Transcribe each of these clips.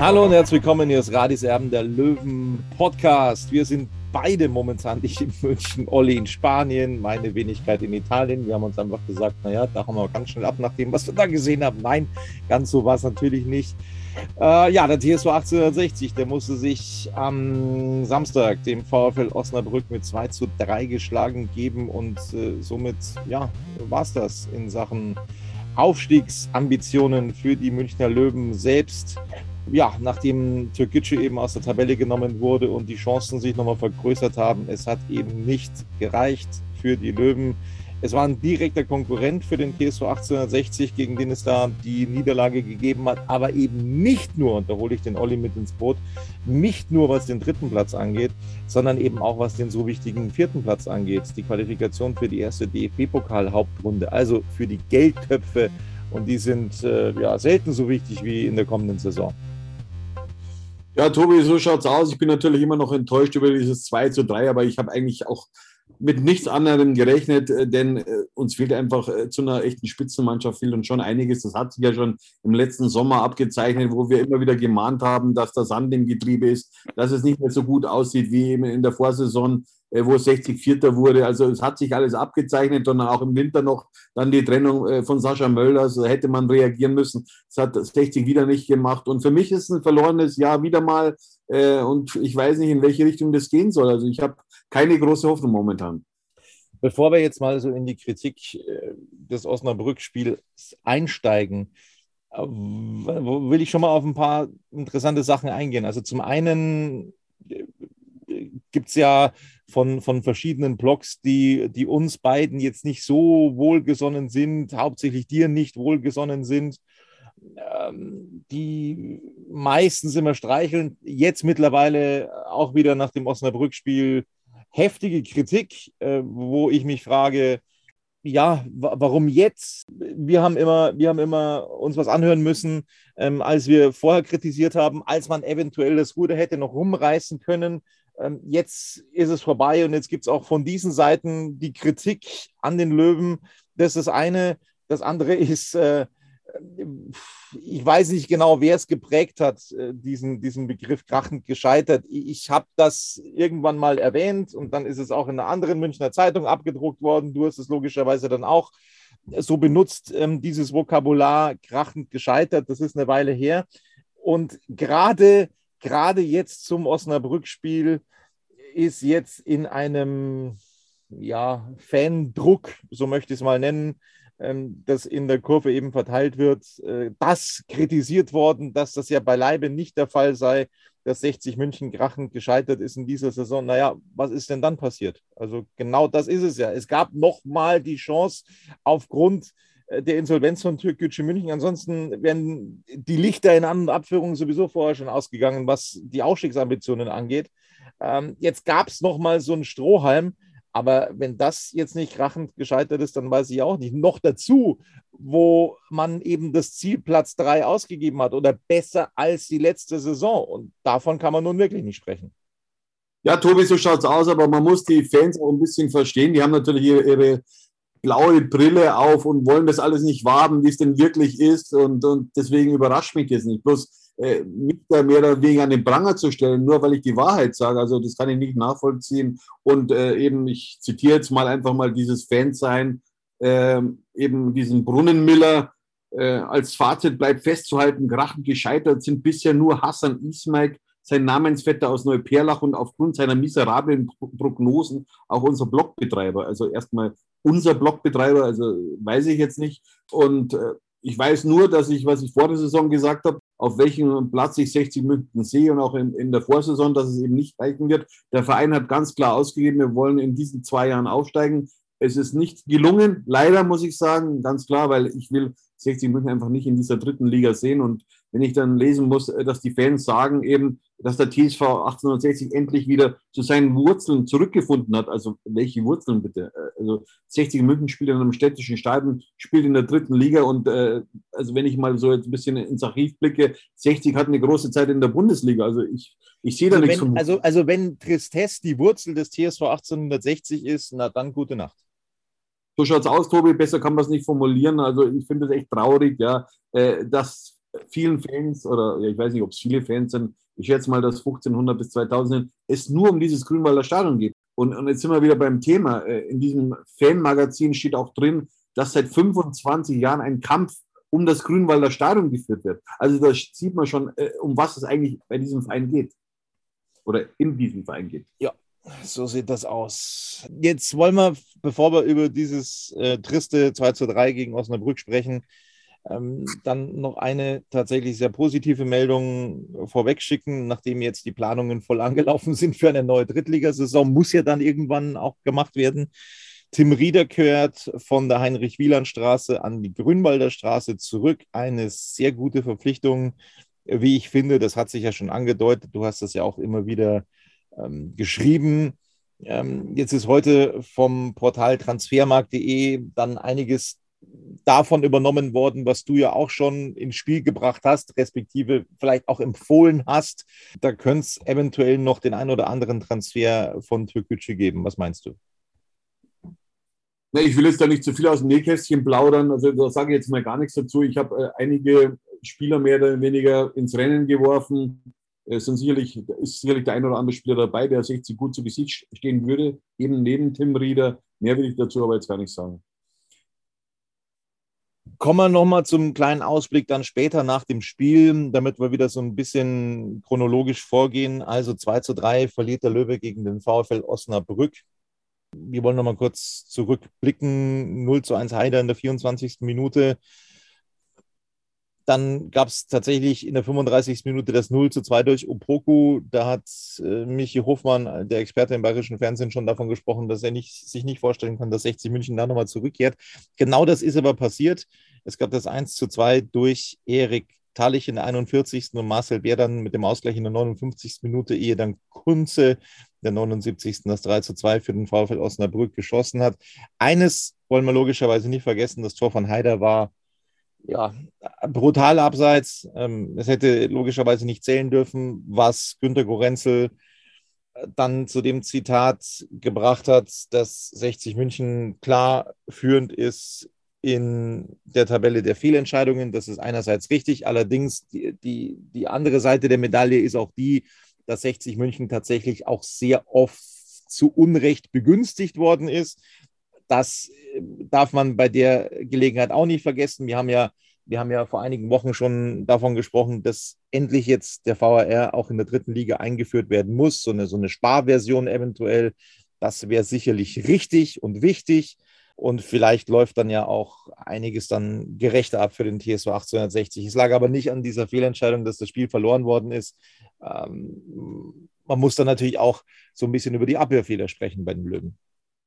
Hallo und herzlich willkommen hier ist Radis Erben, der Löwen Podcast. Wir sind beide momentan nicht in München, Olli in Spanien, meine Wenigkeit in Italien. Wir haben uns einfach gesagt, naja, da haben wir ganz schnell ab nach dem, was wir da gesehen haben. Nein, ganz so war es natürlich nicht. Äh, ja, der TSV 1860, der musste sich am Samstag dem VfL Osnabrück mit 2 zu 3 geschlagen geben und äh, somit, ja, war es das in Sachen Aufstiegsambitionen für die Münchner Löwen selbst. Ja, nachdem Türkgücü eben aus der Tabelle genommen wurde und die Chancen sich nochmal vergrößert haben, es hat eben nicht gereicht für die Löwen. Es war ein direkter Konkurrent für den TSV 1860, gegen den es da die Niederlage gegeben hat, aber eben nicht nur, und da hole ich den Olli mit ins Boot, nicht nur was den dritten Platz angeht, sondern eben auch was den so wichtigen vierten Platz angeht, die Qualifikation für die erste DFB-Pokal-Hauptrunde, also für die Geldtöpfe. Und die sind äh, ja selten so wichtig wie in der kommenden Saison. Ja, Tobi, so schaut's aus. Ich bin natürlich immer noch enttäuscht über dieses 2 zu 3, aber ich habe eigentlich auch mit nichts anderem gerechnet, äh, denn äh, uns fehlt einfach äh, zu einer echten Spitzenmannschaft fehlt uns schon einiges. Das hat sich ja schon im letzten Sommer abgezeichnet, wo wir immer wieder gemahnt haben, dass der Sand im Getriebe ist, dass es nicht mehr so gut aussieht wie eben in der Vorsaison, wo 60 Vierter wurde. Also es hat sich alles abgezeichnet, sondern auch im Winter noch dann die Trennung von Sascha Mölders, da hätte man reagieren müssen. Das hat 60 wieder nicht gemacht. Und für mich ist ein verlorenes Jahr wieder mal und ich weiß nicht, in welche Richtung das gehen soll. Also ich habe keine große Hoffnung momentan. Bevor wir jetzt mal so in die Kritik äh, des Osnabrück-Spiels einsteigen, äh, will ich schon mal auf ein paar interessante Sachen eingehen. Also zum einen äh, gibt es ja von, von verschiedenen Blogs, die, die uns beiden jetzt nicht so wohlgesonnen sind, hauptsächlich dir nicht wohlgesonnen sind, die meistens immer streicheln, jetzt mittlerweile auch wieder nach dem Osnabrück-Spiel heftige Kritik, äh, wo ich mich frage, ja, warum jetzt? Wir haben immer, wir haben immer uns was anhören müssen, ähm, als wir vorher kritisiert haben, als man eventuell das Ruder hätte noch rumreißen können. Ähm, jetzt ist es vorbei und jetzt gibt es auch von diesen Seiten die Kritik an den Löwen. Das ist das eine. Das andere ist, äh, ich weiß nicht genau, wer es geprägt hat, äh, diesen, diesen Begriff krachend gescheitert. Ich habe das irgendwann mal erwähnt und dann ist es auch in einer anderen Münchner Zeitung abgedruckt worden. Du hast es logischerweise dann auch so benutzt, ähm, dieses Vokabular krachend gescheitert. Das ist eine Weile her. Und gerade, gerade jetzt zum Osnabrück-Spiel ist jetzt in einem ja, Fandruck, so möchte ich es mal nennen, das in der Kurve eben verteilt wird, äh, das kritisiert worden, dass das ja beileibe nicht der Fall sei, dass 60 München krachend gescheitert ist in dieser Saison. Naja, was ist denn dann passiert? Also genau das ist es ja. Es gab nochmal die Chance aufgrund äh, der Insolvenz von Türkgücü München. Ansonsten wären die Lichter in An- und Abführungen sowieso vorher schon ausgegangen, was die Aufstiegsambitionen angeht. Ähm, jetzt gab es nochmal so einen Strohhalm, aber wenn das jetzt nicht krachend gescheitert ist, dann weiß ich auch nicht. Noch dazu, wo man eben das Ziel Platz 3 ausgegeben hat oder besser als die letzte Saison. Und davon kann man nun wirklich nicht sprechen. Ja, Tobi, so schaut es aus, aber man muss die Fans auch ein bisschen verstehen. Die haben natürlich ihre, blaue Brille auf und wollen das alles nicht wahren, wie es denn wirklich ist. Und, und deswegen überrascht mich das nicht. Bloß äh, mich da mehr oder weniger an den Pranger zu stellen, nur weil ich die Wahrheit sage. Also das kann ich nicht nachvollziehen. Und äh, eben, ich zitiere jetzt mal einfach mal dieses Fansein, äh, eben diesen Brunnenmiller. Äh, als Fazit bleibt festzuhalten, Grachen gescheitert sind bisher nur Hassan Ismail, sein Namensvetter aus Neuperlach und aufgrund seiner miserablen Prognosen auch unser Blogbetreiber. Also erstmal unser Blogbetreiber, also weiß ich jetzt nicht. Und äh, ich weiß nur, dass ich, was ich vor der Saison gesagt habe, auf welchem Platz ich 60 München sehe und auch in, in der Vorsaison, dass es eben nicht reichen wird. Der Verein hat ganz klar ausgegeben, wir wollen in diesen zwei Jahren aufsteigen. Es ist nicht gelungen, leider muss ich sagen, ganz klar, weil ich will 60 München einfach nicht in dieser dritten Liga sehen. Und wenn ich dann lesen muss, dass die Fans sagen eben, dass der TSV 1860 endlich wieder zu seinen Wurzeln zurückgefunden hat. Also welche Wurzeln bitte? Äh, also 60 München spielt in einem städtischen Stadion, spielt in der dritten Liga und äh, also wenn ich mal so jetzt ein bisschen ins Archiv blicke, 60 hat eine große Zeit in der Bundesliga. Also ich, ich sehe da also nichts wenn. Also, also wenn Tristesse die Wurzel des TSV 1860 ist, na dann gute Nacht. So schaut es aus, Tobi, besser kann man es nicht formulieren. Also ich finde es echt traurig, ja, äh, dass vielen Fans oder ja, ich weiß nicht, ob es viele Fans sind, ich schätze mal, dass 1500 bis 2000 es nur um dieses Grünwalder Stadion geht. Und, und jetzt sind wir wieder beim Thema. Äh, in diesem Fanmagazin steht auch drin, dass seit 25 Jahren ein Kampf um das Grünwalder Stadion geführt wird. Also da sieht man schon, äh, um was es eigentlich bei diesem Verein geht. Oder in diesem Verein geht. Ja, so sieht das aus. Jetzt wollen wir, bevor wir über dieses äh, triste 2 zu 3 gegen Osnabrück sprechen, dann noch eine tatsächlich sehr positive Meldung vorwegschicken, nachdem jetzt die Planungen voll angelaufen sind für eine neue Drittligasaison, muss ja dann irgendwann auch gemacht werden. Tim Rieder gehört von der Heinrich-Wieland-Straße an die Grünwalder Straße zurück. Eine sehr gute Verpflichtung, wie ich finde. Das hat sich ja schon angedeutet. Du hast das ja auch immer wieder ähm, geschrieben. Ähm, jetzt ist heute vom Portal transfermarkt.de dann einiges davon übernommen worden, was du ja auch schon ins Spiel gebracht hast, respektive vielleicht auch empfohlen hast. Da könnte es eventuell noch den ein oder anderen Transfer von Türkgücü geben. Was meinst du? Ich will jetzt da nicht zu viel aus dem Nähkästchen plaudern. Also da sage ich jetzt mal gar nichts dazu. Ich habe äh, einige Spieler mehr oder weniger ins Rennen geworfen. Es sind sicherlich, ist sicherlich der ein oder andere Spieler dabei, der 60 gut zu Gesicht stehen würde, eben neben Tim Rieder. Mehr will ich dazu aber jetzt gar nicht sagen. Kommen wir nochmal zum kleinen Ausblick dann später nach dem Spiel, damit wir wieder so ein bisschen chronologisch vorgehen. Also 2 zu 3 verliert der Löwe gegen den VfL Osnabrück. Wir wollen nochmal kurz zurückblicken. 0 zu 1 Heider in der 24. Minute. Dann gab es tatsächlich in der 35. Minute das 0 zu 2 durch Opoku. Da hat äh, Michi Hofmann, der Experte im bayerischen Fernsehen, schon davon gesprochen, dass er nicht, sich nicht vorstellen kann, dass 60 München da nochmal zurückkehrt. Genau das ist aber passiert. Es gab das 1 zu 2 durch Erik Talich in der 41. und Marcel Bär dann mit dem Ausgleich in der 59. Minute, ehe dann Kunze der 79. das 3 zu 2 für den VfL Osnabrück geschossen hat. Eines wollen wir logischerweise nicht vergessen, das Tor von Haider war ja, brutal abseits. Ähm, es hätte logischerweise nicht zählen dürfen, was Günter Gorenzel äh, dann zu dem Zitat gebracht hat, dass 60 München klar führend ist in der Tabelle der Fehlentscheidungen. Das ist einerseits richtig. Allerdings die, die, die andere Seite der Medaille ist auch die, dass 60 München tatsächlich auch sehr oft zu Unrecht begünstigt worden ist. Das äh, darf man bei der Gelegenheit auch nicht vergessen. Wir haben ja, wir haben ja vor einigen Wochen schon davon gesprochen, dass endlich jetzt der VAR auch in der dritten Liga eingeführt werden muss. So eine, so eine Sparversion eventuell. Das wäre sicherlich richtig und wichtig. Und vielleicht läuft dann ja auch einiges dann gerechter ab für den TSV 1860. Es lag aber nicht an dieser Fehlentscheidung, dass das Spiel verloren worden ist. Ähm, man muss dann natürlich auch so ein bisschen über die Abwehrfehler sprechen bei den Löwen.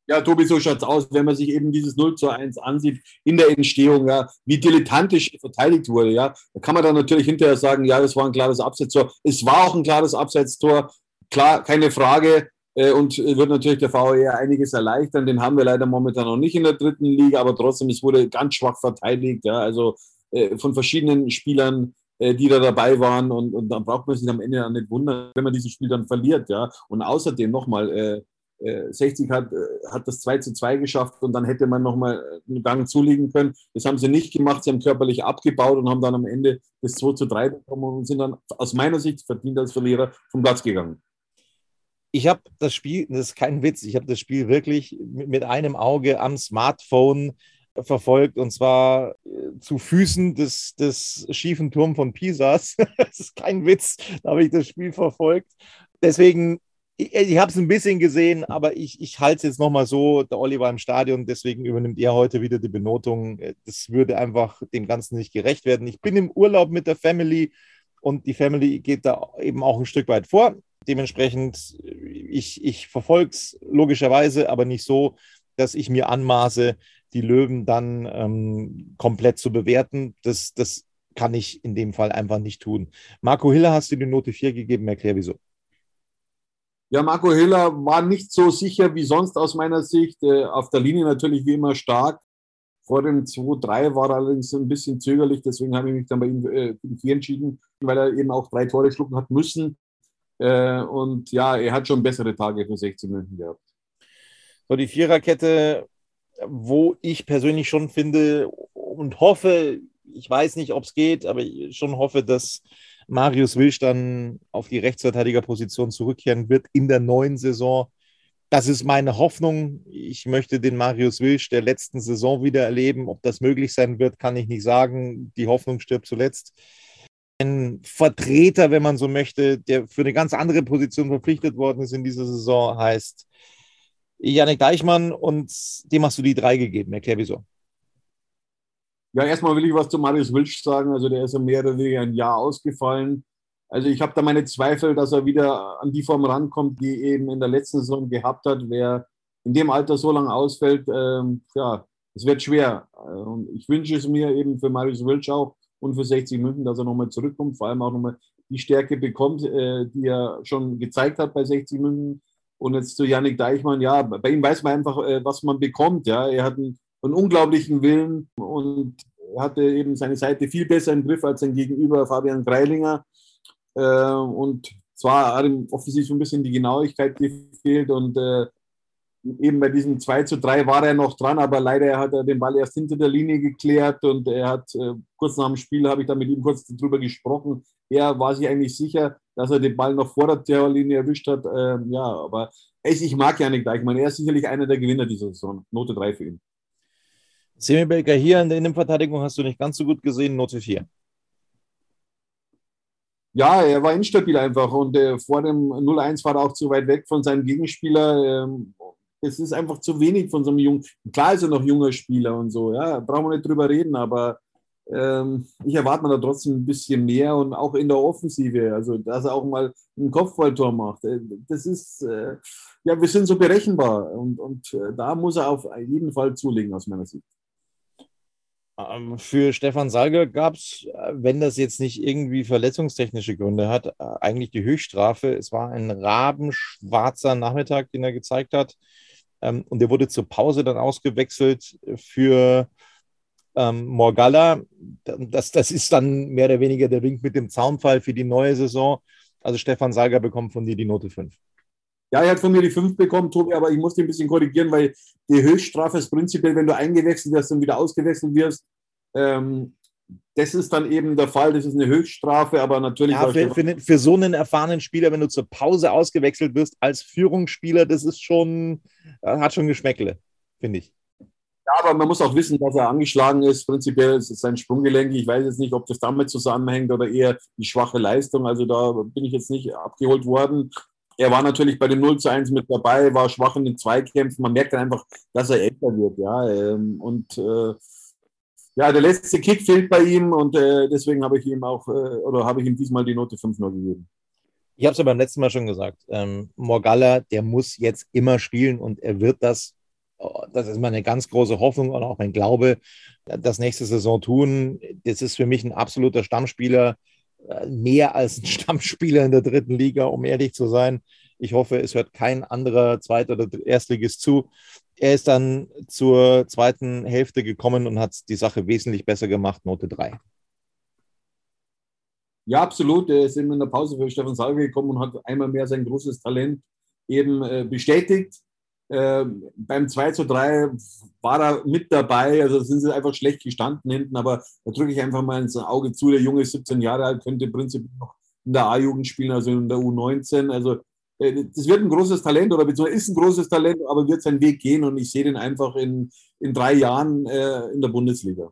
Ja, Tobi, so schaut es aus, wenn man sich eben dieses 0 zu 1 ansieht in der Entstehung, ja, wie dilettantisch verteidigt wurde, ja, da kann man dann natürlich hinterher sagen, ja, das war ein klares Absetztor. Es war auch ein klares Absetztor, klar, keine Frage. Äh, und wird natürlich der VAR einiges erleichtern. Den haben wir leider momentan noch nicht in der dritten Liga, aber trotzdem, es wurde ganz schwach verteidigt, ja, also äh, von verschiedenen Spielern äh, die da dabei waren. Und, und dann braucht man sich am Ende dann nicht wundern, wenn man dieses Spiel dann verliert. Ja. Und außerdem nochmal, äh, 60 hat, hat das 2 zu 2 geschafft und dann hätte man nochmal einen Gang zulegen können. Das haben sie nicht gemacht. Sie haben körperlich abgebaut und haben dann am Ende das 2 zu 3 bekommen und sind dann aus meiner Sicht verdient als Verlierer vom Platz gegangen ich habe das Spiel, das ist kein Witz, ich habe das Spiel wirklich mit einem Auge am Smartphone verfolgt und zwar äh, zu Füßen des, des schiefen Turms von Pisas. das ist kein Witz, da habe ich das Spiel verfolgt. Deswegen, ich, ich habe es ein bisschen gesehen, aber ich, ich halte es jetzt nochmal so, der Olli war im Stadion, deswegen übernimmt er heute wieder die Benotung. Das würde einfach dem Ganzen nicht gerecht werden. Ich bin im Urlaub mit der Family und die Family geht da eben auch ein Stück weit vor. Dementsprechend, ich, ich verfolge es logischerweise, aber nicht so, dass ich mir anmaße, die Löwen dann ähm, komplett zu bewerten. Das, das kann ich in dem Fall einfach nicht tun. Marco Hiller hast du die Note 4 gegeben, erklär wieso. Ja, Marco Hiller war nicht so sicher wie sonst aus meiner Sicht. Äh, auf der Linie natürlich wie immer stark. Vor dem 2-3 war er allerdings ein bisschen zögerlich, deswegen habe ich mich dann bei ihm äh, für 4 entschieden, weil er eben auch drei Tore schlucken hat müssen. Äh, und ja, er hat schon bessere Tage für 16 München gehabt. So, die Viererkette, wo ich persönlich schon finde und hoffe, ich weiß nicht, ob es geht, aber ich schon hoffe, dass Marius Wilsch dann auf die Rechtsverteidigerposition zurückkehren wird in der neuen Saison. Das ist meine Hoffnung. Ich möchte den Marius Wilsch der letzten Saison wieder erleben. Ob das möglich sein wird, kann ich nicht sagen. Die Hoffnung stirbt zuletzt ein Vertreter, wenn man so möchte, der für eine ganz andere Position verpflichtet worden ist in dieser Saison, heißt Janik Deichmann und dem hast du die drei gegeben. Erklär wieso. Ja, erstmal will ich was zu Marius Wilsch sagen. Also der ist ja mehr oder weniger ein Jahr ausgefallen. Also ich habe da meine Zweifel, dass er wieder an die Form rankommt, die eben in der letzten Saison gehabt hat. Wer in dem Alter so lange ausfällt, ähm, ja, es wird schwer. Und ich wünsche es mir eben für Marius Wilsch auch, und für 60 München, dass er nochmal zurückkommt, vor allem auch nochmal die Stärke bekommt, äh, die er schon gezeigt hat bei 60 München. Und jetzt zu Yannick Deichmann, ja, bei ihm weiß man einfach, äh, was man bekommt. Ja, er hat einen, einen unglaublichen Willen und hatte eben seine Seite viel besser im Griff als sein Gegenüber Fabian Greilinger. Äh, und zwar hat ihm offensichtlich so ein bisschen die Genauigkeit gefehlt und äh, eben bei diesem 2 zu 3 war er noch dran, aber leider hat er den Ball erst hinter der Linie geklärt und er hat äh, kurz nach dem Spiel habe ich da mit ihm kurz drüber gesprochen. Er war sich eigentlich sicher, dass er den Ball noch vor der Terrorlinie erwischt hat. Ähm, ja, aber ich, ich mag Janik Deichmann. Er ist sicherlich einer der Gewinner dieser Saison. Note 3 für ihn. Semi Belker hier in der Innenverteidigung hast du nicht ganz so gut gesehen, Note 4. Ja, er war instabil einfach und äh, vor dem 0-1 war er auch zu weit weg von seinem Gegenspieler. Ähm, es ist einfach zu wenig von so einem jungen. Klar ist er noch junger Spieler und so, ja, brauchen wir nicht drüber reden, aber ähm, ich erwarte mir da trotzdem ein bisschen mehr und auch in der Offensive, also dass er auch mal ein Kopfballtor macht. Äh, das ist, äh, ja, wir sind so berechenbar und, und äh, da muss er auf jeden Fall zulegen, aus meiner Sicht. Ähm, für Stefan Salger gab es, äh, wenn das jetzt nicht irgendwie verletzungstechnische Gründe hat, äh, eigentlich die Höchststrafe. Es war ein rabenschwarzer Nachmittag, den er gezeigt hat. Ähm, und der wurde zur Pause dann ausgewechselt für ähm, Morgalla. Das, das ist dann mehr oder weniger der Wink mit dem Zaunfall für die neue Saison. Also Stefan Salger bekommt von dir die Note 5. Ja, er hat von mir die 5 bekommen, Tobi, aber ich muss dich ein bisschen korrigieren, weil die Höchststrafe ist prinzipiell, wenn du eingewechselt wirst und wieder ausgewechselt wirst. Ähm, das ist dann eben der Fall, das ist eine Höchststrafe, aber natürlich. Ja, für, für, für, so einen erfahrenen Spieler, wenn du zur Pause ausgewechselt wirst als Führungsspieler, das ist schon, äh, hat schon Geschmäckle, finde ich. Ja, aber man muss auch wissen, dass er angeschlagen ist. Prinzipiell ist es sein Sprunggelenk. Ich weiß jetzt nicht, ob das damit zusammenhängt oder eher die schwache Leistung. Also da bin ich jetzt nicht abgeholt worden. Er war natürlich bei dem 0 zu 1 mit dabei, war schwach in den Zweikämpfen. Man merkt dann einfach, dass er älter wird. Ja, ähm, und äh, ja, der letzte Kick fehlt bei ihm und äh, deswegen habe ich ihm auch, äh, oder habe ich ihm diesmal die Note 5 nur gegeben. Ich habe es ja beim letzten Mal schon gesagt. Ähm, Morgalla, der muss jetzt immer spielen und er wird das, oh, das ist meine ganz große Hoffnung und auch mein Glaube, das nächste Saison tun. Das ist für mich ein absoluter Stammspieler, äh, mehr als ein Stammspieler in der dritten Liga, um ehrlich zu sein. Ich hoffe, es hört kein anderer Zweit- oder Erstligist zu er ist dann zur zweiten Hälfte gekommen und hat die Sache wesentlich besser gemacht, Note 3. Ja, absolut. Er ist eben in der Pause für Stefan Salve gekommen und hat einmal mehr sein großes Talent eben äh, bestätigt. Äh, beim 2 zu 3 war er mit dabei, also sind sie einfach schlecht gestanden hinten, aber da drücke ich einfach mal ins Auge zu. Der Junge ist 17 Jahre alt, könnte prinzipiell noch in der A-Jugend spielen, also in der U19. Also das wird ein großes Talent oder beziehungsweise ist ein großes Talent, aber wird seinen Weg gehen und ich sehe den einfach in, in drei Jahren äh, in der Bundesliga.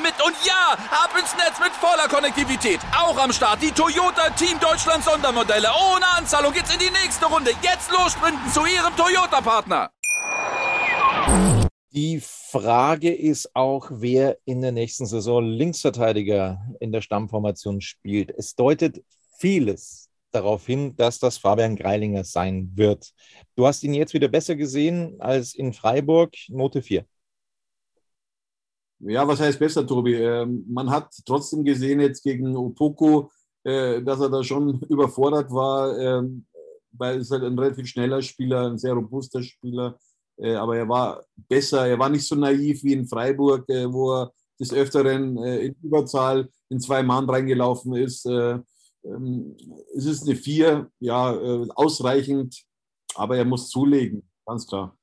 mit. Und ja, ab ins Netz mit voller Konnektivität. Auch am Start die Toyota Team Deutschland Sondermodelle. Ohne Anzahlung geht's in die nächste Runde. Jetzt los sprinten zu Ihrem Toyota-Partner. Die Frage ist auch, wer in der nächsten Saison Linksverteidiger in der Stammformation spielt. Es deutet vieles darauf hin, dass das Fabian Greilinger sein wird. Du hast ihn jetzt wieder besser gesehen als in Freiburg, Note 4. Ja, was heißt besser, Tobi? Ähm, man hat trotzdem gesehen jetzt gegen Opoko, äh, dass er da schon überfordert war, ähm, weil es halt ein relativ schneller Spieler, ein sehr robuster Spieler. Äh, aber er war besser, er war nicht so naiv wie in Freiburg, äh, wo er des Öfteren in Überzahl in zwei Mann reingelaufen ist. Ähm, es ist eine Vier, ja, äh, ausreichend, aber er muss zulegen, ganz klar.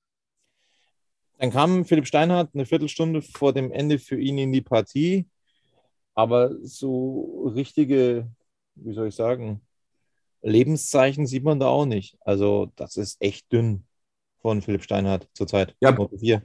Dann kam Philipp Steinhardt eine Viertelstunde vor dem Ende für ihn in die Partie, aber so richtige, wie soll ich sagen, Lebenszeichen sieht man da auch nicht. Also das ist echt dünn von Philipp Steinhardt zurzeit. Ja.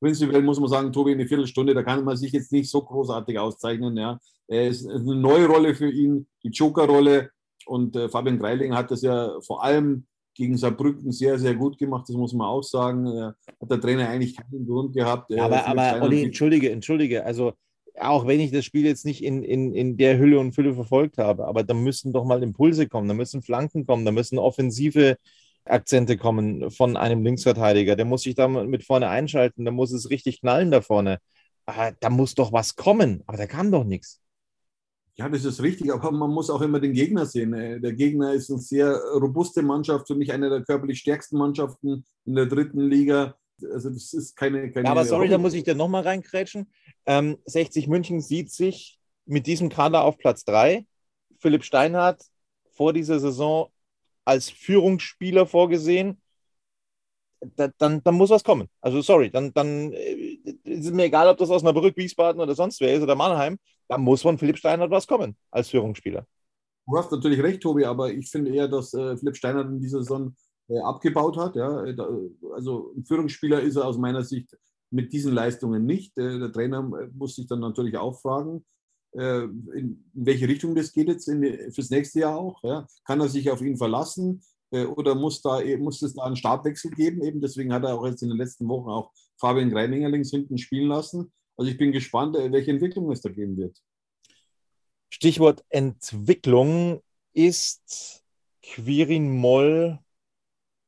Prinzipiell muss man sagen, Tobi, eine Viertelstunde, da kann man sich jetzt nicht so großartig auszeichnen. Ja. Es ist eine neue Rolle für ihn, die Joker-Rolle. Und äh, Fabian Greiling hat das ja vor allem gegen Saarbrücken sehr, sehr gut gemacht, das muss man auch sagen. Äh, hat der Trainer eigentlich keinen Grund gehabt. Aber, aber Olli, entschuldige, entschuldige. Also, auch wenn ich das Spiel jetzt nicht in, in, in der Hülle und Fülle verfolgt habe, aber da müssen doch mal Impulse kommen, da müssen Flanken kommen, da müssen offensive Akzente kommen von einem Linksverteidiger. Der muss sich da mit vorne einschalten, da muss es richtig knallen da vorne. Ah, da muss doch was kommen, aber da kam doch nichts. Ja, das ist richtig, aber man muss auch immer den Gegner sehen. Äh, der Gegner ist eine sehr robuste Mannschaft, für mich eine der körperlich stärksten Mannschaften in der dritten Liga. Also das ist keine. keine ja, aber sorry, da muss ich dir nochmal reinkrätschen. Ähm, 60 München sieht sich mit diesem Kader auf Platz 3. Philipp Steinhardt vor dieser Saison als Führungsspieler vorgesehen, da, dann, dann muss was kommen. Also sorry, dann, dann äh, ist es mir egal, ob das aus Osnabrück, Wiesbaden oder sonst wer ist oder Mannheim, da muss von Philipp Steinert was kommen als Führungsspieler. Du hast natürlich recht, Tobi, aber ich finde eher, dass äh, Philipp Steinert in dieser Saison äh, abgebaut hat. Ja? Äh, also ein Führungsspieler ist er aus meiner Sicht mit diesen Leistungen nicht. Äh, der Trainer muss sich dann natürlich auch fragen, äh, in welche Richtung das geht jetzt in, fürs nächste Jahr auch. Ja? Kann er sich auf ihn verlassen äh, oder muss, da, muss es da einen Startwechsel geben? Eben deswegen hat er auch jetzt in den letzten Wochen auch Fabian Greininger links hinten spielen lassen. Also ich bin gespannt, äh, welche Entwicklung es da geben wird. Stichwort Entwicklung. Ist Quirin Moll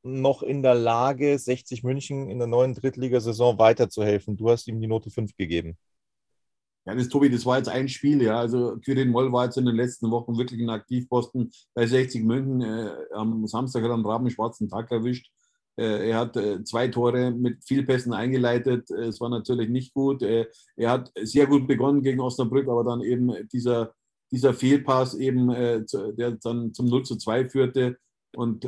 noch in der Lage, 60 München in der neuen Drittligasaison weiterzuhelfen? Du hast ihm die Note 5 gegeben. Ja, das Tobi, das war jetzt ein Spiel, ja. Also Quirin Moll war jetzt in den letzten Wochen wirklich ein Aktivposten bei 60 München. Äh, am Samstag hat er einen rabenschwarzen Tag erwischt. Äh, er hat äh, zwei Tore mit viel Pässen eingeleitet. Äh, es war natürlich nicht gut. Er hat sehr gut begonnen gegen Osnabrück, aber dann eben dieser, dieser Fehlpass eben, der dann zum 0 zu 2 führte, und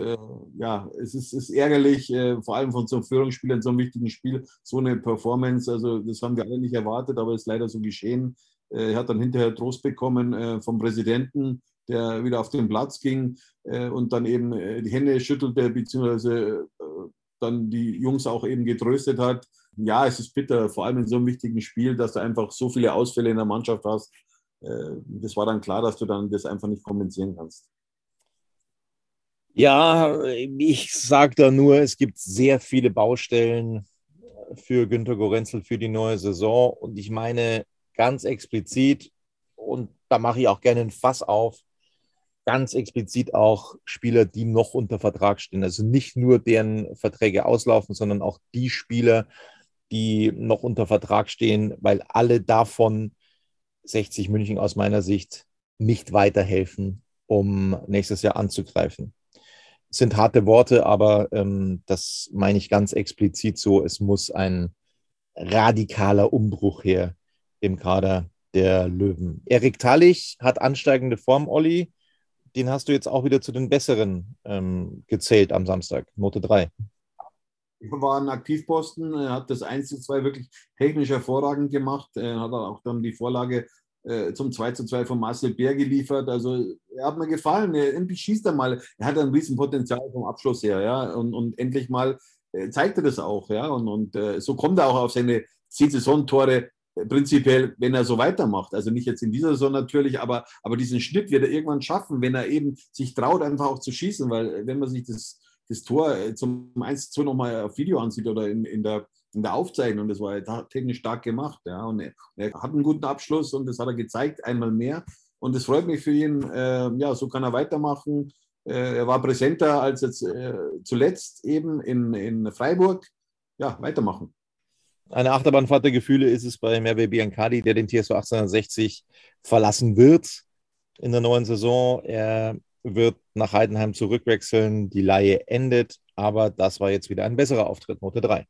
ja, es ist, ist ärgerlich, vor allem von so einem Führungsspieler in so einem wichtigen Spiel, so eine Performance. Also, das haben wir alle nicht erwartet, aber ist leider so geschehen. Er hat dann hinterher Trost bekommen vom Präsidenten, der wieder auf den Platz ging äh, und dann eben äh, die Hände schüttelte, beziehungsweise dann die Jungs auch eben getröstet hat. Ja, es ist bitter, vor allem in so einem wichtigen Spiel, dass du einfach so viele Ausfälle in der Mannschaft hast. das war dann klar, dass du dann das einfach nicht kompensieren kannst. Ja, ich sage da nur, es gibt sehr viele Baustellen für Günter Gorenzel für die neue Saison. Und ich meine ganz explizit, und da mache ich auch gerne ein Fass auf, ganz explizit auch Spieler, die noch unter Vertrag stehen. Also nicht nur deren Verträge auslaufen, sondern auch die Spieler, die noch unter Vertrag stehen, weil alle davon 60 München aus meiner Sicht nicht weiterhelfen, um nächstes Jahr anzugreifen. Das sind harte Worte, aber ähm, das meine ich ganz explizit so. Es muss ein radikaler Umbruch her im Kader der Löwen. Erik Tallich hat ansteigende Form, Olli. Den hast du jetzt auch wieder zu den besseren ähm, gezählt am Samstag, Note 3. Er war ein Aktivposten, er hat das 1 zu 2 wirklich technisch hervorragend gemacht. Er hat auch dann die Vorlage äh, zum 2 zu 2 von Marcel Bär geliefert. Also er hat mir gefallen. Er, endlich schießt er mal. Er hat ein Riesenpotenzial vom Abschluss her, ja. Und, und endlich mal äh, zeigt er das auch, ja. Und, und äh, so kommt er auch auf seine 10 Saisontore prinzipiell, wenn er so weitermacht. Also nicht jetzt in dieser Saison natürlich, aber, aber diesen Schnitt wird er irgendwann schaffen, wenn er eben sich traut, einfach auch zu schießen, weil äh, wenn man sich das, das Tor zum 1 zu 2 nochmal auf Video ansieht oder in, in der in der Aufzeichnung, das war technisch stark gemacht. Ja. Und er, hat einen guten Abschluss und das hat er gezeigt, einmal mehr. Und es freut mich für ihn. Äh, ja, so kann er weitermachen. Äh, er war präsenter als jetzt äh, zuletzt eben in, in Freiburg. Ja, weitermachen. Eine Achterbahnfahrt der Gefühle ist es bei Merve Biancardi, der den TSV 1860 verlassen wird in der neuen Saison. Er wird nach Heidenheim zurückwechseln. Die Laie endet, aber das war jetzt wieder ein besserer Auftritt, Note 3.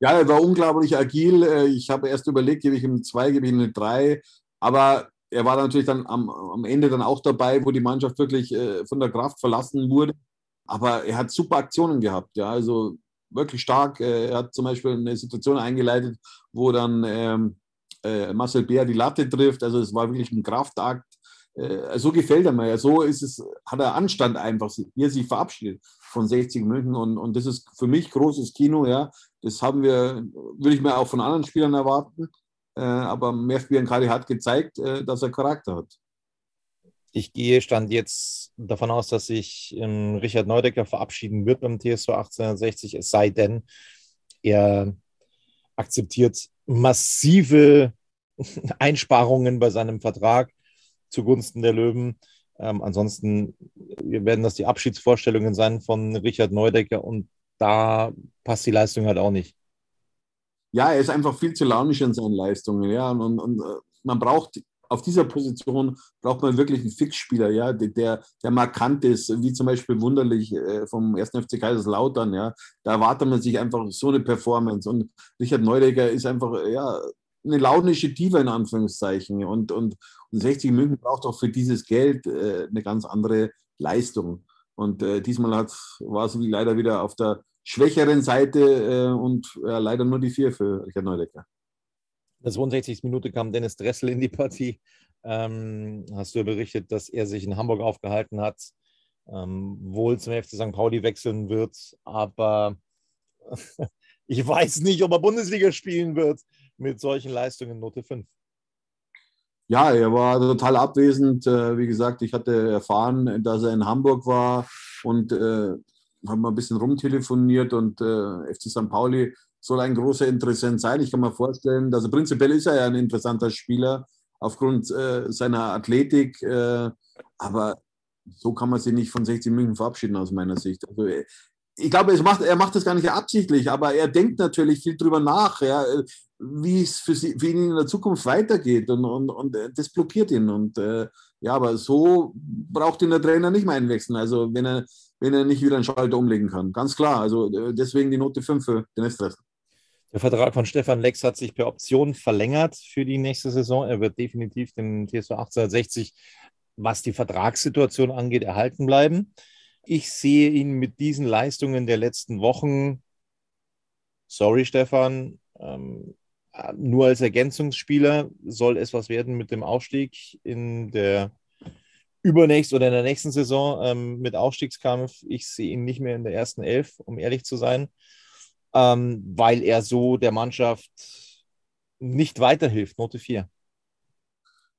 Ja, er war unglaublich agil. Äh, ich habe erst überlegt, gebe ich ihm zwei, gebe ich ihm eine drei. Aber er war natürlich dann am, am Ende dann auch dabei, wo die Mannschaft wirklich äh, von der Kraft verlassen wurde. Aber er hat super Aktionen gehabt. Ja, also wirklich stark. Äh, er hat zum Beispiel eine Situation eingeleitet, wo dann ähm, äh, Marcel Bär die Latte trifft. Also es war wirklich ein Kraftakt. Äh, so gefällt er mir. So ist es, hat er Anstand einfach, wie er sich verabschiedet von 60 München. Und, und das ist für mich großes Kino, ja. Das haben wir, würde ich mir auch von anderen Spielern erwarten. Äh, aber Merv Kali hat gezeigt, äh, dass er Charakter hat. Ich gehe stand jetzt davon aus, dass sich ähm, Richard Neudecker verabschieden wird beim TSV 1860, es sei denn, er akzeptiert massive Einsparungen bei seinem Vertrag zugunsten der Löwen. Ähm, ansonsten werden das die Abschiedsvorstellungen sein von Richard Neudecker und da passt die Leistung halt auch nicht. Ja, er ist einfach viel zu launisch in seinen Leistungen. Ja, und, und äh, man braucht auf dieser Position braucht man wirklich einen Fixspieler, ja, der, der markant ist, wie zum Beispiel wunderlich äh, vom 1. FC Kaiserslautern, ja. Da erwartet man sich einfach so eine Performance. Und Richard Neudecker ist einfach, ja, eine launische Tiefe in Anführungszeichen. Und, und, und 60 München braucht auch für dieses Geld äh, eine ganz andere Leistung. Und äh, diesmal war es leider wieder auf der schwächeren Seite äh, und äh, leider nur die vier für Richard Neudecker. In der 62. Minute kam Dennis Dressel in die Partie. Ähm, hast du berichtet, dass er sich in Hamburg aufgehalten hat, ähm, wohl zum FC St. Pauli wechseln wird, aber ich weiß nicht, ob er Bundesliga spielen wird mit solchen Leistungen, Note 5. Ja, er war total abwesend. Äh, wie gesagt, ich hatte erfahren, dass er in Hamburg war und äh, haben mal ein bisschen rumtelefoniert und äh, FC St. Pauli soll ein großer Interessent sein. Ich kann mir vorstellen, er prinzipiell ist er ja ein interessanter Spieler aufgrund äh, seiner Athletik, äh, aber so kann man sich nicht von 60 München verabschieden aus meiner Sicht. Also ich glaube, macht, er macht das gar nicht absichtlich, aber er denkt natürlich viel drüber nach, ja, wie es für, sie, für ihn in der Zukunft weitergeht und, und, und das blockiert ihn. Und äh, ja, aber so braucht ihn der Trainer nicht mehr einwechseln. Also wenn er, wenn er nicht wieder einen Schalter umlegen kann. Ganz klar. Also äh, deswegen die Note 5 für den Estress. Der Vertrag von Stefan Lex hat sich per Option verlängert für die nächste Saison. Er wird definitiv den TSV 1860, was die Vertragssituation angeht, erhalten bleiben. Ich sehe ihn mit diesen Leistungen der letzten Wochen, sorry Stefan, ähm, nur als Ergänzungsspieler soll es was werden mit dem Aufstieg in der übernächsten oder in der nächsten Saison ähm, mit Aufstiegskampf. Ich sehe ihn nicht mehr in der ersten Elf, um ehrlich zu sein, ähm, weil er so der Mannschaft nicht weiterhilft. Note 4.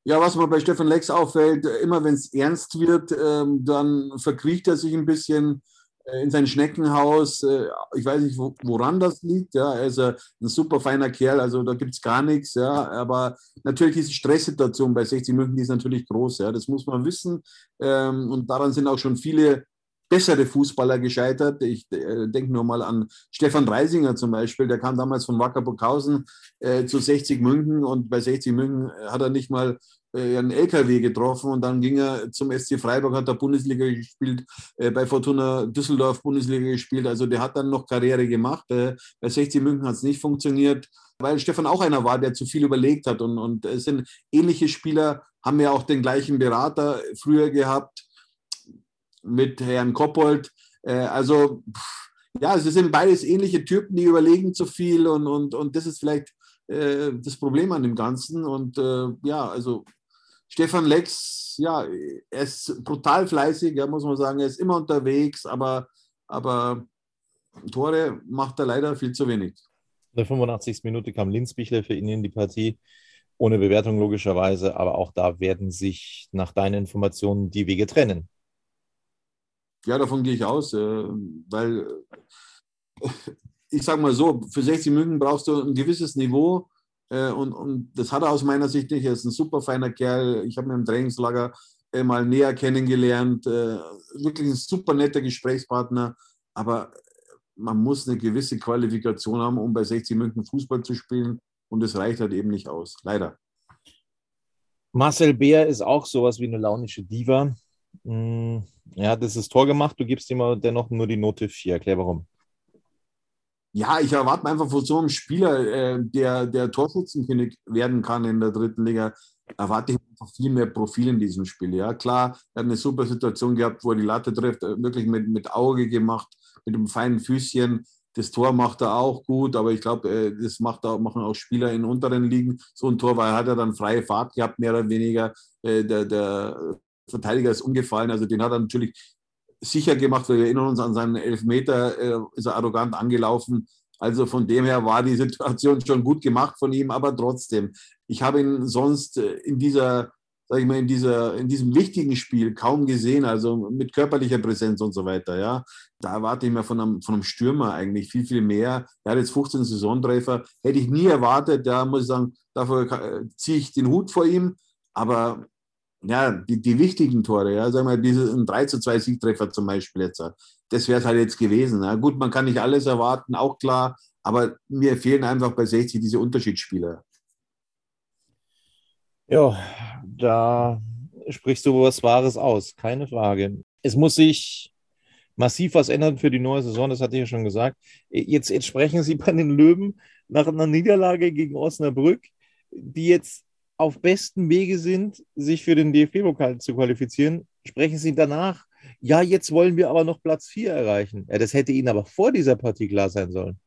Ja, was mir bei Stefan Lex auffällt, immer wenn es ernst wird, ähm, dann verkriecht er sich ein bisschen. in sein Schneckenhaus. Äh, ich weiß nicht, woran das liegt. Ja, er ist ein super feiner Kerl, also da gibt es gar nichts. Ja, aber natürlich ist die Stresssituation bei 60 München die ist natürlich groß. Ja, das muss man wissen. Ähm, und daran sind auch schon viele bessere Fußballer gescheitert. Ich äh, denke nur mal an Stefan Reisinger zum Beispiel, der kam damals von Wacker Burghausen äh, zu 60 München und bei 60 München hat er nicht mal äh, einen LKW getroffen und dann ging er zum SC Freiburg, hat er Bundesliga gespielt, äh, bei Fortuna Düsseldorf Bundesliga gespielt. Also der hat dann noch Karriere gemacht. Äh, bei 60 München hat es nicht funktioniert, weil Stefan auch einer war, der zu viel überlegt hat. Und, und es sind ähnliche Spieler, haben ja auch den gleichen Berater früher gehabt mit Herrn Koppold. Also ja, es sind beides ähnliche Typen, die überlegen zu viel und, und, und das ist vielleicht das Problem an dem Ganzen. Und ja, also Stefan Lex, ja, er ist brutal fleißig, ja, muss man sagen. Er ist immer unterwegs, aber, aber Tore macht er leider viel zu wenig. In der 85. Minute kam Linzbichler für ihn in die Partie. Ohne Bewertung logischerweise, aber auch da werden sich nach deinen Informationen die Wege trennen. Ja, davon gehe ich aus, äh, weil ich sage mal so, für 60 München brauchst du ein gewisses Niveau äh, und, und das hat er aus meiner Sicht nicht. Er ist ein super feiner Kerl. Ich habe ihn im Trainingslager mal näher kennengelernt. Äh, wirklich ein super netter Gesprächspartner. Aber man muss eine gewisse Qualifikation haben, um bei 60 München Fußball zu spielen. Und das reicht halt eben nicht aus. Leider. Marcel Beer ist auch sowas wie eine launische Diva. Hm, er hat das Tor gemacht, du gibst ihm dennoch nur die Note 4. Erklär warum ja, ich erwarte einfach von so einem Spieler, äh, der, der Torschützenkönig werden kann in der dritten Liga, erwarte ich einfach viel mehr Profil in diesem Spiel. Ja, klar, er hat eine super Situation gehabt, wo er die Latte trifft, äh, wirklich mit, mit Auge gemacht, mit einem feinen Füßchen. Das Tor macht er auch gut, aber ich glaube, äh, das macht auch, machen auch Spieler in unteren Ligen. So ein Tor, weil er hat er dann freie Fahrt gehabt, mehr oder weniger. Der, der Verteidiger ist umgefallen, also den hat er natürlich sicher gemacht. Wir erinnern uns an seinen Elfmeter, äh, ist er arrogant angelaufen. Also von dem her war die Situation schon gut gemacht von ihm, aber trotzdem, ich habe ihn sonst äh, in dieser, sag ich mal, in dieser, in diesem wichtigen Spiel kaum gesehen, also mit körperlicher Präsenz und so weiter, ja. Da erwarte ich mir von einem, von einem Stürmer eigentlich viel, viel mehr. Er hat jetzt 15 Saisontreffer, hätte ich nie erwartet, da muss ich sagen, dafür äh, ziehe ich den Hut vor ihm, aber ja, die, die wichtigen Tore, ja, sagen wir, diesen 3 zu 2 Siegtreffer zum Beispiel jetzt, das wäre es halt jetzt gewesen. Ja. Gut, man kann nicht alles erwarten, auch klar, aber mir fehlen einfach bei 60 diese Unterschiedsspieler. Ja, da sprichst du was Wahres aus, keine Frage. Es muss sich massiv was ändern für die neue Saison, das hatte ich ja schon gesagt. Jetzt, jetzt sprechen Sie bei den Löwen nach einer Niederlage gegen Osnabrück, die jetzt auf besten Wege sind, sich für den DFB-Pokal zu qualifizieren, sprechen Sie danach, ja, jetzt wollen wir aber noch Platz 4 erreichen. Ja, das hätte Ihnen aber vor dieser Partie klar sein sollen.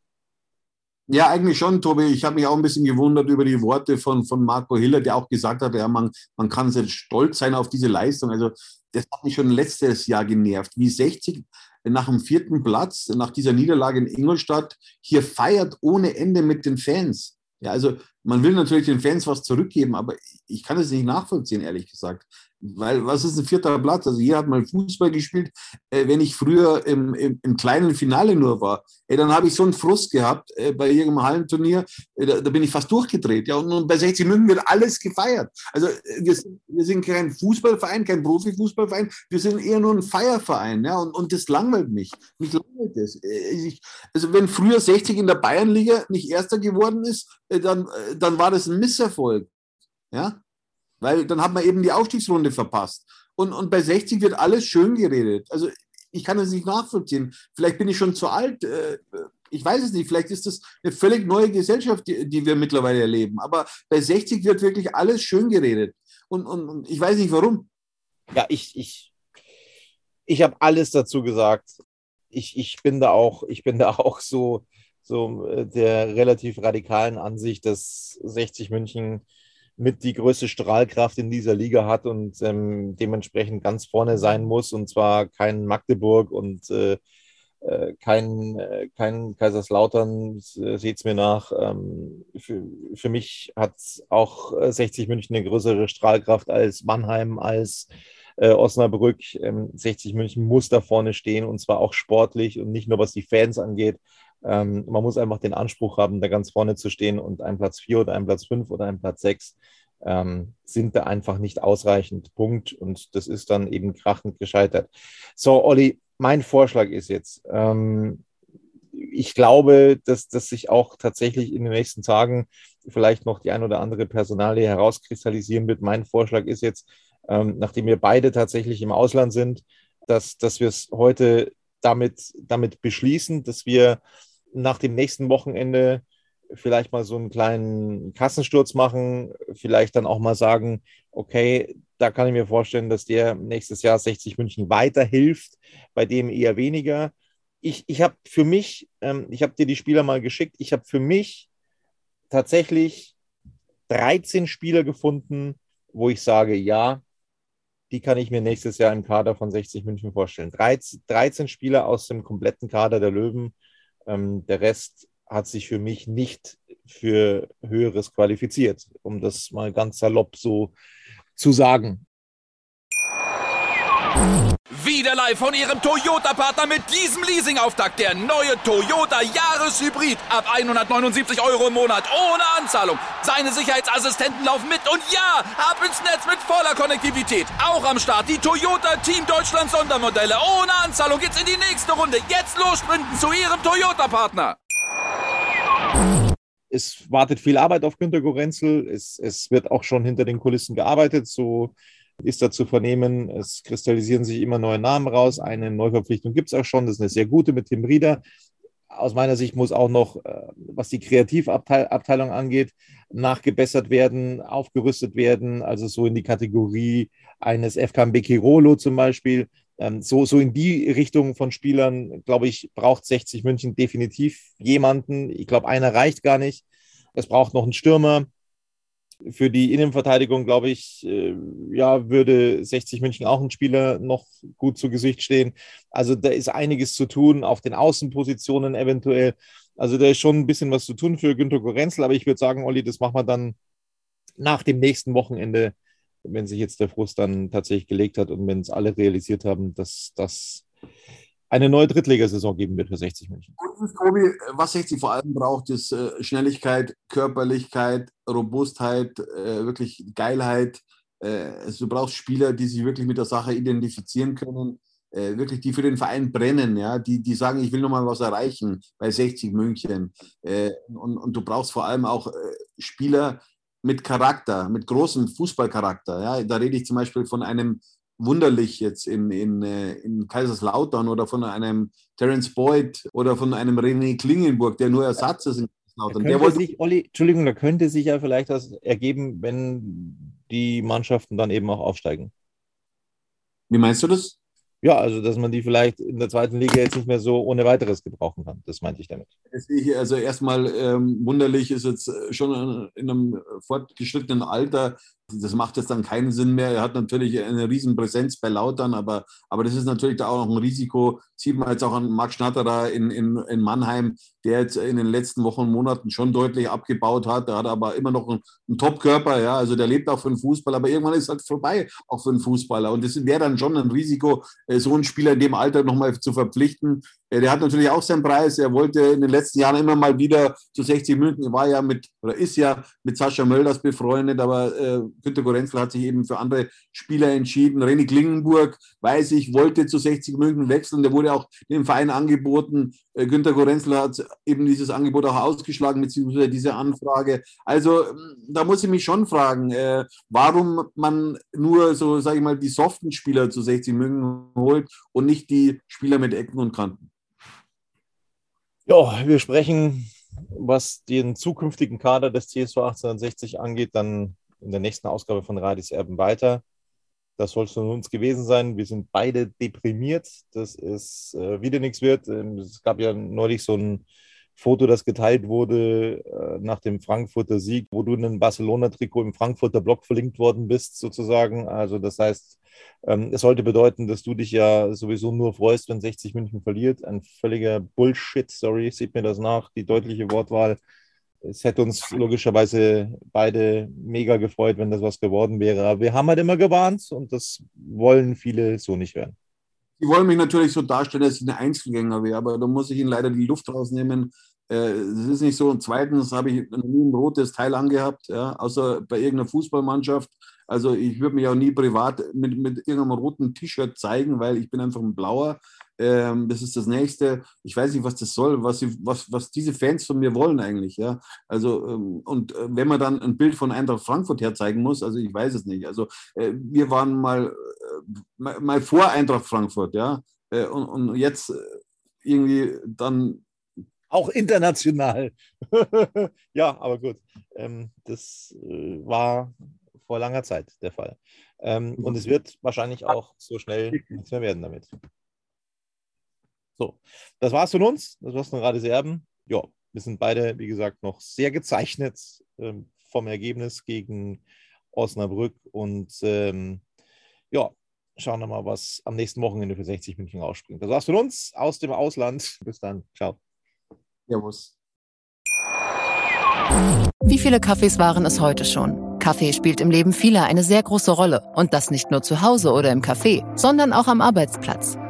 Ja, eigentlich schon, Tobi. Ich habe mich auch ein bisschen gewundert über die Worte von, von Marco Hiller, der auch gesagt hat, ja, man, man kann sehr stolz sein auf diese Leistung. Also das hat mich schon letztes Jahr genervt, wie 60 nach dem vierten Platz, nach dieser Niederlage in Ingolstadt, hier feiert ohne Ende mit den Fans. Ja, also man will natürlich den Fans was zurückgeben, aber ich kann es nicht nachvollziehen, ehrlich gesagt. Weil was ist ein vierter Platz? Also hier hat mal Fußball gespielt. Äh, wenn ich früher im, im, im, kleinen Finale nur war, ey, dann habe ich so einen Frust gehabt äh, bei irgendeinem Hallenturnier, äh, da, da, bin ich fast durchgedreht. Ja, und, und bei 60 München wird alles gefeiert. Also äh, wir sind, wir sind kein Fußballverein, kein Profifußballverein, wir sind eher nur ein Feierverein. Ja, und, und das langweilt mich. Mich langweilt das. Äh, ich, also wenn früher 60 in der Bayernliga nicht Erster geworden ist, äh, dann, dann war das ein Misserfolg. Ja, weil dann hat man eben die Aufstiegsrunde verpasst. Und, und bei 60 wird alles schön geredet. Also ich kann das nicht nachvollziehen. Vielleicht bin ich schon zu alt. Äh, ich weiß es nicht. Vielleicht ist das eine völlig neue Gesellschaft, die, die wir mittlerweile erleben. Aber bei 60 wird wirklich alles schön geredet. Und, und, und ich weiß nicht warum. Ja, ich, ich, ich habe alles dazu gesagt. Ich, ich bin da auch, ich bin da auch so, so äh, der relativ radikalen Ansicht, dass 60 München mit die größte Strahlkraft in dieser Liga hat und ähm, dementsprechend ganz vorne sein muss. Und zwar kein Magdeburg und äh, äh kein, äh, kein Kaiserslautern, äh, seht es mir nach. Ähm, für, für mich hat auch 60 München eine größere Strahlkraft als Mannheim, als äh, Osnabrück. Ähm, 60 München muss da vorne stehen und zwar auch sportlich und nicht nur was die Fans angeht. Ähm, man muss einfach den Anspruch haben, da ganz vorne zu stehen und ein Platz 4 oder ein Platz 5 oder ein Platz 6 ähm, sind da einfach nicht ausreichend. Punkt. Und das ist dann eben krachend gescheitert. So, Olli, mein Vorschlag ist jetzt, ähm, ich glaube, dass, dass sich auch tatsächlich in den nächsten Tagen vielleicht noch die ein oder andere Personalie herauskristallisieren wird. Mein Vorschlag ist jetzt, ähm, nachdem wir beide tatsächlich im Ausland sind, dass, dass wir es heute damit, damit beschließen, dass wir nach dem nächsten Wochenende vielleicht mal so einen kleinen Kassensturz machen, vielleicht dann auch mal sagen, okay, da kann ich mir vorstellen, dass der nächstes Jahr 60 München weiterhilft, bei dem eher weniger. Ich, ich habe für mich, ähm, ich habe dir die Spieler mal geschickt, ich habe für mich tatsächlich 13 Spieler gefunden, wo ich sage, ja, die kann ich mir nächstes Jahr im Kader von 60 München vorstellen. 13, 13 Spieler aus dem kompletten Kader der Löwen. Ähm, der Rest hat sich für mich nicht für Höheres qualifiziert, um das mal ganz salopp so zu sagen. Wieder live von Ihrem Toyota-Partner mit diesem Leasing-Auftakt. Der neue Toyota Jahreshybrid. Ab 179 Euro im Monat. Ohne Anzahlung. Seine Sicherheitsassistenten laufen mit. Und ja, ab ins Netz mit voller Konnektivität. Auch am Start die Toyota Team Deutschland Sondermodelle. Ohne Anzahlung geht's in die nächste Runde. Jetzt los sprinten zu Ihrem Toyota-Partner. Es wartet viel Arbeit auf Günter Gorenzel. Es, es wird auch schon hinter den Kulissen gearbeitet. So ist da zu vernehmen. Es kristallisieren sich immer neue Namen raus. Eine Neuverpflichtung gibt es auch schon. Das ist eine sehr gute mit Tim Rieder. Aus meiner Sicht muss auch noch, äh, was die Kreativabteilung angeht, nachgebessert werden, aufgerüstet werden. Also so in die Kategorie eines FKMB Kirolo zum Beispiel. Ähm, so, so in die Richtung von Spielern, glaube ich, braucht 60 München definitiv jemanden. Ich glaube, einer reicht gar nicht. Es braucht noch einen Stürmer. Für die Innenverteidigung, glaube ich, äh, ja, würde 60 München auch ein Spieler noch gut zu Gesicht stehen. Also da ist einiges zu tun, auf den Außenpositionen eventuell. Also da ist schon ein bisschen was zu tun für Günter Gorenzel, aber ich würde sagen, Olli, das machen wir dann nach dem nächsten Wochenende wenn sich jetzt der Frust dann tatsächlich gelegt hat und wenn es alle realisiert haben, dass das eine neue Drittligasaison geben wird für 60 München. Tobi, was 60 vor allem braucht, ist äh, Schnelligkeit, Körperlichkeit, Robustheit, äh, wirklich Geilheit. Äh, also du brauchst Spieler, die sich wirklich mit der Sache identifizieren können, wirklich die für den Verein brennen, ja, die, die sagen, ich will nochmal was erreichen bei 60 München. Und, und du brauchst vor allem auch Spieler, mit Charakter, mit großem Fußballcharakter. Ja, da rede ich zum Beispiel von einem Wunderlich jetzt in, in, äh, in Kaiserslautern oder von einem Terence Boyd oder von einem René Klingenburg, der nur Ersatz ist in Kaiserslautern. Der wollte sich, Olli, Entschuldigung, da könnte sich ja vielleicht das ergeben, wenn die Mannschaften dann eben auch aufsteigen. Wie meinst du das? Ja, also dass man die vielleicht in der zweiten Liga jetzt nicht mehr so ohne weiteres gebrauchen kann. Das meinte ich damit. Also erstmal ähm, wunderlich ist jetzt schon in einem fortgeschrittenen Alter das macht jetzt dann keinen Sinn mehr. Er hat natürlich eine riesen Präsenz bei Lautern, aber, aber das ist natürlich da auch noch ein Risiko. Sieht man jetzt auch an Marc Schnatterer in, in, in Mannheim, der jetzt in den letzten Wochen und Monaten schon deutlich abgebaut hat. Der hat aber immer noch einen, einen Top-Körper, ja. Also der lebt auch für den Fußball, aber irgendwann ist es halt vorbei, auch für den Fußballer. Und das wäre dann schon ein Risiko, äh, so einen Spieler in dem Alter nochmal zu verpflichten. Äh, der hat natürlich auch seinen Preis. Er wollte in den letzten Jahren immer mal wieder zu 60 München. Er war ja mit, oder ist ja mit Sascha Mölders befreundet, aber äh, Günter Gorenzel hat sich eben für andere Spieler entschieden. René Klingenburg, weiß ich, wollte zu 60 München wechseln. Der wurde auch dem Verein angeboten. Äh, Günter Gorenzel hat eben dieses Angebot auch ausgeschlagen, beziehungsweise diese Anfrage. Also ähm, da muss ich mich schon fragen, äh, warum man nur so, sage ich mal, die soften Spieler zu 60 München holt und nicht die Spieler mit Ecken und Kanten. Ja, wir sprechen, was den zukünftigen Kader des CSV 1860 angeht, dann in der nächsten Ausgabe von Radis Erben weiter. Das soll es von uns gewesen sein. Wir sind beide deprimiert, dass es äh, wieder nichts wird. Ähm, es gab ja neulich so ein Foto, das geteilt wurde äh, nach dem Frankfurter Sieg, wo du in einem Barcelona-Trikot im Frankfurter Block verlinkt worden bist, sozusagen. Also das heißt, ähm, es sollte bedeuten, dass du dich ja sowieso nur freust, wenn 60 München verliert. Ein völliger Bullshit, sorry, sieht mir das nach, die deutliche Wortwahl es hätte uns logischerweise beide mega gefreut, wenn das was geworden wäre. Aber wir haben halt immer gewarnt und das wollen viele so nicht hören. Die wollen mich natürlich so darstellen, dass ich ein Einzelgänger wäre, aber da muss ich ihnen leider die Luft rausnehmen. Äh, es ist nicht so. Und zweitens habe ich nie ein rotes Teil angehabt, ja, außer bei irgendeiner Fußballmannschaft. Also ich würde mich auch nie privat mit, mit irgendeinem roten T-Shirt zeigen, weil ich bin einfach ein blauer. Ähm, das ist das Nächste. Ich weiß nicht, was das soll, was, sie, was, was diese Fans von mir wollen eigentlich. Ja? Also, ähm, und äh, wenn man dann ein Bild von Eintracht Frankfurt herzeigen muss, also ich weiß es nicht. Also, äh, wir waren mal, äh, mal, mal, vor Eintracht Frankfurt, ja. Äh, und, und jetzt äh, irgendwie dann. Auch international. ja, aber gut. Ähm, das äh, war vor langer Zeit der Fall. Ähm, und es wird wahrscheinlich auch so schnell nichts mehr werden damit. So, das war's von uns. Das war's von Rade Erben. Ja, wir sind beide, wie gesagt, noch sehr gezeichnet ähm, vom Ergebnis gegen Osnabrück und ähm, ja, schauen wir mal, was am nächsten Wochenende für 60 München rausspringt. Das war's von uns aus dem Ausland. Bis dann. Ciao. Servus. Wie viele Kaffees waren es heute schon? Kaffee spielt im Leben vieler eine sehr große Rolle. Und das nicht nur zu Hause oder im Café, sondern auch am Arbeitsplatz.